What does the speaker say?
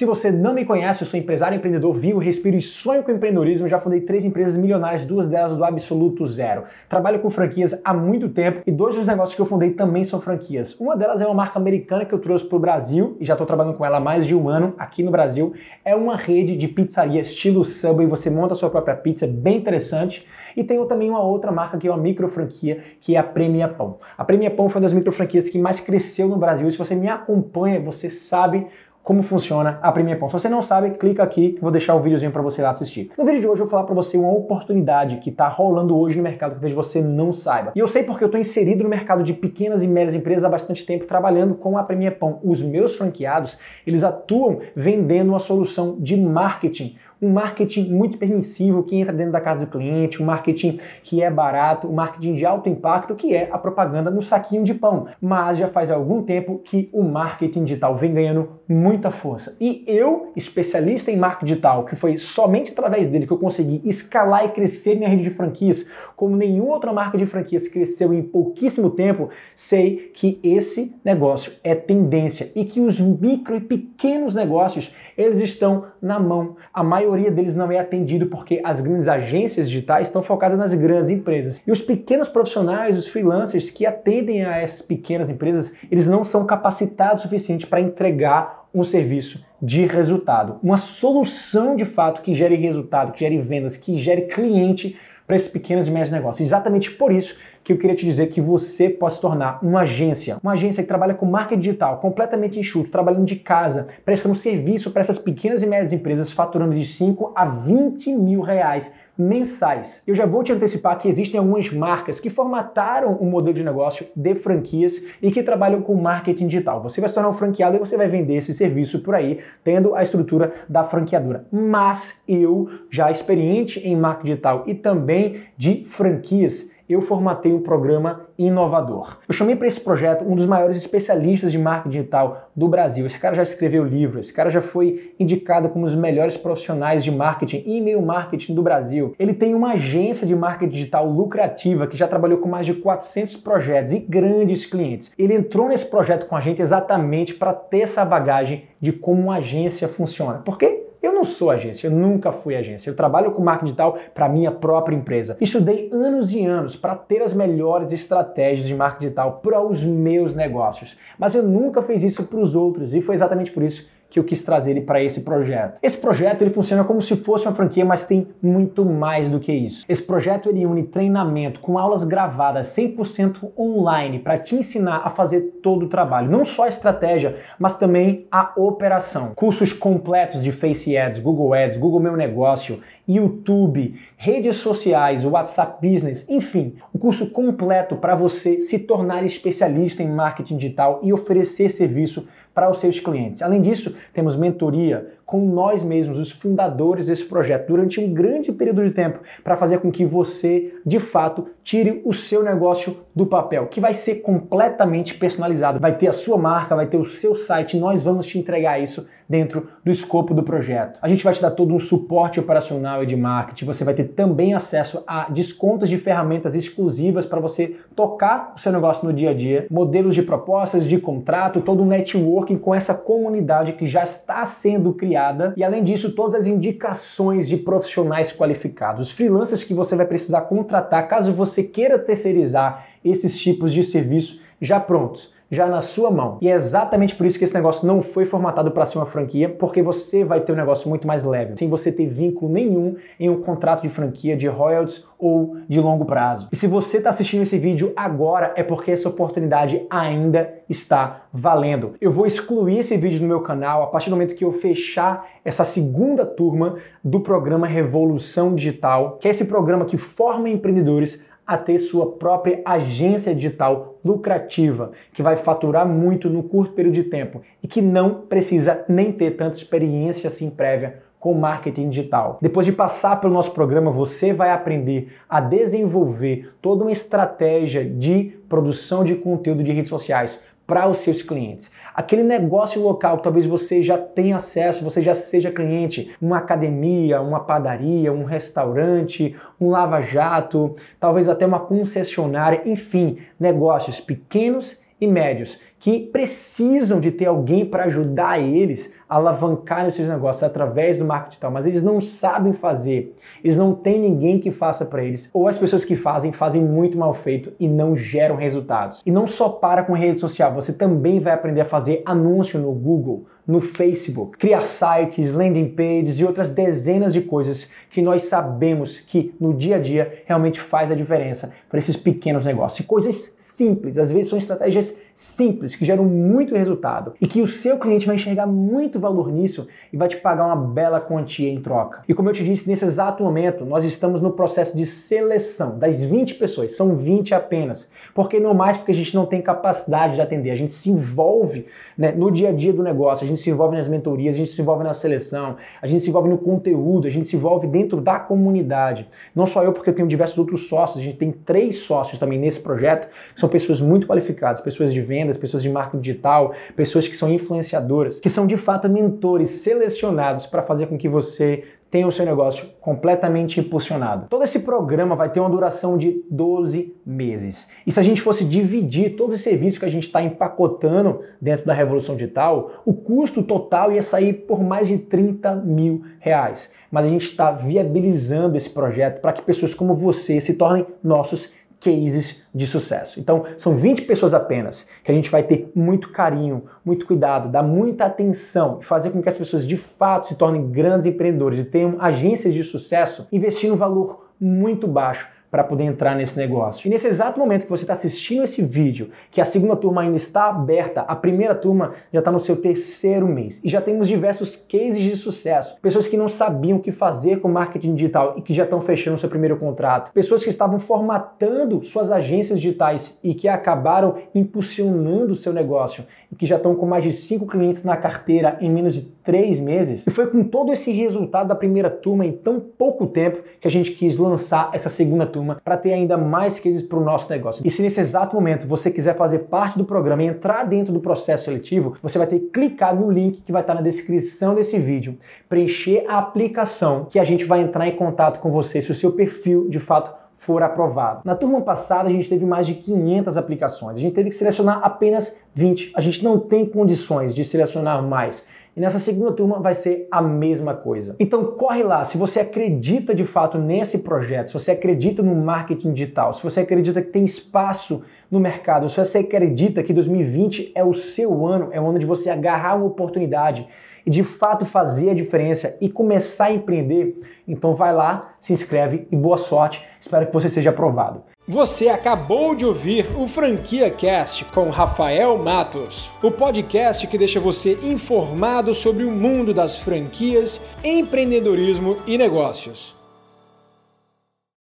Se você não me conhece, eu sou empresário, empreendedor, vivo, respiro e sonho com empreendedorismo. Já fundei três empresas milionárias, duas delas do absoluto zero. Trabalho com franquias há muito tempo e dois dos negócios que eu fundei também são franquias. Uma delas é uma marca americana que eu trouxe para o Brasil e já estou trabalhando com ela há mais de um ano aqui no Brasil. É uma rede de pizzaria estilo Subway, você monta a sua própria pizza, bem interessante. E tenho também uma outra marca que é uma micro franquia, que é a Premia Pão. A Premia Pão foi uma das micro franquias que mais cresceu no Brasil. E se você me acompanha, você sabe como funciona a Premiere Pão. Se você não sabe, clica aqui que vou deixar o videozinho para você lá assistir. No vídeo de hoje eu vou falar para você uma oportunidade que está rolando hoje no mercado que talvez você não saiba. E eu sei porque eu estou inserido no mercado de pequenas e médias empresas há bastante tempo trabalhando com a Premiere Pão. Os meus franqueados, eles atuam vendendo uma solução de marketing um marketing muito permissivo que entra dentro da casa do cliente, um marketing que é barato, um marketing de alto impacto que é a propaganda no saquinho de pão. Mas já faz algum tempo que o marketing digital vem ganhando muita força. E eu, especialista em marketing digital, que foi somente através dele que eu consegui escalar e crescer minha rede de franquias, como nenhuma outra marca de franquias cresceu em pouquíssimo tempo, sei que esse negócio é tendência e que os micro e pequenos negócios, eles estão na mão. A maioria maioria deles não é atendido porque as grandes agências digitais estão focadas nas grandes empresas. E os pequenos profissionais, os freelancers que atendem a essas pequenas empresas, eles não são capacitados o suficiente para entregar um serviço de resultado, uma solução de fato que gere resultado, que gere vendas, que gere cliente para esses pequenos e médios negócios. Exatamente por isso que eu queria te dizer que você pode se tornar uma agência, uma agência que trabalha com marketing digital, completamente enxuto, trabalhando de casa, prestando serviço para essas pequenas e médias empresas, faturando de 5 a 20 mil reais mensais. Eu já vou te antecipar que existem algumas marcas que formataram o um modelo de negócio de franquias e que trabalham com marketing digital. Você vai se tornar um franqueado e você vai vender esse serviço por aí, tendo a estrutura da franqueadora. Mas eu, já experiente em marketing digital e também de franquias, eu formatei um programa inovador. Eu chamei para esse projeto um dos maiores especialistas de marketing digital do Brasil. Esse cara já escreveu livros, esse cara já foi indicado como um dos melhores profissionais de marketing e e-mail marketing do Brasil. Ele tem uma agência de marketing digital lucrativa que já trabalhou com mais de 400 projetos e grandes clientes. Ele entrou nesse projeto com a gente exatamente para ter essa bagagem de como uma agência funciona. Por quê? Eu não sou agência, eu nunca fui agência. Eu trabalho com marketing digital para minha própria empresa. Estudei anos e anos para ter as melhores estratégias de marketing digital para os meus negócios, mas eu nunca fiz isso para os outros e foi exatamente por isso que eu quis trazer ele para esse projeto. Esse projeto ele funciona como se fosse uma franquia, mas tem muito mais do que isso. Esse projeto ele une treinamento com aulas gravadas 100% online para te ensinar a fazer todo o trabalho, não só a estratégia, mas também a operação. Cursos completos de Face Ads, Google Ads, Google Meu Negócio, YouTube, redes sociais, WhatsApp Business, enfim, um curso completo para você se tornar especialista em marketing digital e oferecer serviço para os seus clientes. Além disso, temos mentoria com nós mesmos, os fundadores desse projeto, durante um grande período de tempo, para fazer com que você, de fato, tire o seu negócio do papel, que vai ser completamente personalizado. Vai ter a sua marca, vai ter o seu site, nós vamos te entregar isso dentro do escopo do projeto. A gente vai te dar todo um suporte operacional e de marketing, você vai ter também acesso a descontos de ferramentas exclusivas para você tocar o seu negócio no dia a dia, modelos de propostas, de contrato, todo um networking com essa comunidade que já está sendo criada e além disso, todas as indicações de profissionais qualificados, os freelancers que você vai precisar contratar caso você queira terceirizar esses tipos de serviço já prontos já na sua mão. E é exatamente por isso que esse negócio não foi formatado para ser uma franquia, porque você vai ter um negócio muito mais leve, sem você ter vínculo nenhum em um contrato de franquia de royalties ou de longo prazo. E se você está assistindo esse vídeo agora, é porque essa oportunidade ainda está valendo. Eu vou excluir esse vídeo no meu canal a partir do momento que eu fechar essa segunda turma do programa Revolução Digital, que é esse programa que forma empreendedores a ter sua própria agência digital lucrativa, que vai faturar muito no curto período de tempo e que não precisa nem ter tanta experiência assim prévia com marketing digital. Depois de passar pelo nosso programa, você vai aprender a desenvolver toda uma estratégia de produção de conteúdo de redes sociais para os seus clientes. Aquele negócio local que talvez você já tenha acesso, você já seja cliente, uma academia, uma padaria, um restaurante, um lava-jato, talvez até uma concessionária, enfim, negócios pequenos e médios que precisam de ter alguém para ajudar eles a alavancar os seus negócios através do marketing digital, mas eles não sabem fazer, eles não têm ninguém que faça para eles, ou as pessoas que fazem, fazem muito mal feito e não geram resultados. E não só para com rede social, você também vai aprender a fazer anúncio no Google, no Facebook, criar sites, landing pages e outras dezenas de coisas que nós sabemos que no dia a dia realmente faz a diferença para esses pequenos negócios. E coisas simples, às vezes são estratégias simples que geram muito resultado e que o seu cliente vai enxergar muito valor nisso e vai te pagar uma bela quantia em troca. E como eu te disse, nesse exato momento, nós estamos no processo de seleção das 20 pessoas, são 20 apenas. Porque não mais porque a gente não tem capacidade de atender, a gente se envolve né, no dia a dia do negócio, a gente se envolve nas mentorias, a gente se envolve na seleção, a gente se envolve no conteúdo, a gente se envolve dentro da comunidade. Não só eu, porque eu tenho diversos outros sócios, a gente tem três sócios também nesse projeto, que são pessoas muito qualificadas, pessoas de vendas, pessoas de marketing digital, pessoas que são influenciadoras, que são de fato mentores selecionados para fazer com que você tenha o seu negócio completamente impulsionado. Todo esse programa vai ter uma duração de 12 meses. E se a gente fosse dividir todos os serviços que a gente está empacotando dentro da Revolução Digital, o custo total ia sair por mais de 30 mil reais. Mas a gente está viabilizando esse projeto para que pessoas como você se tornem nossos cases de sucesso. Então, são 20 pessoas apenas que a gente vai ter muito carinho, muito cuidado, dar muita atenção e fazer com que as pessoas de fato se tornem grandes empreendedores e tenham agências de sucesso, investindo um valor muito baixo para poder entrar nesse negócio. E nesse exato momento que você está assistindo esse vídeo, que a segunda turma ainda está aberta, a primeira turma já está no seu terceiro mês. E já temos diversos cases de sucesso. Pessoas que não sabiam o que fazer com marketing digital e que já estão fechando seu primeiro contrato. Pessoas que estavam formatando suas agências digitais e que acabaram impulsionando seu negócio e que já estão com mais de cinco clientes na carteira em menos de três meses. E foi com todo esse resultado da primeira turma em tão pouco tempo que a gente quis lançar essa segunda turma para ter ainda mais cases para o nosso negócio. E se nesse exato momento você quiser fazer parte do programa e entrar dentro do processo seletivo, você vai ter que clicar no link que vai estar na descrição desse vídeo, preencher a aplicação que a gente vai entrar em contato com você se o seu perfil de fato for aprovado. Na turma passada a gente teve mais de 500 aplicações, a gente teve que selecionar apenas 20. A gente não tem condições de selecionar mais. E nessa segunda turma vai ser a mesma coisa. Então corre lá, se você acredita de fato nesse projeto, se você acredita no marketing digital, se você acredita que tem espaço no mercado, se você acredita que 2020 é o seu ano, é o ano de você agarrar uma oportunidade de fato fazer a diferença e começar a empreender, então vai lá, se inscreve e boa sorte. Espero que você seja aprovado. Você acabou de ouvir o Franquia Cast com Rafael Matos, o podcast que deixa você informado sobre o mundo das franquias, empreendedorismo e negócios.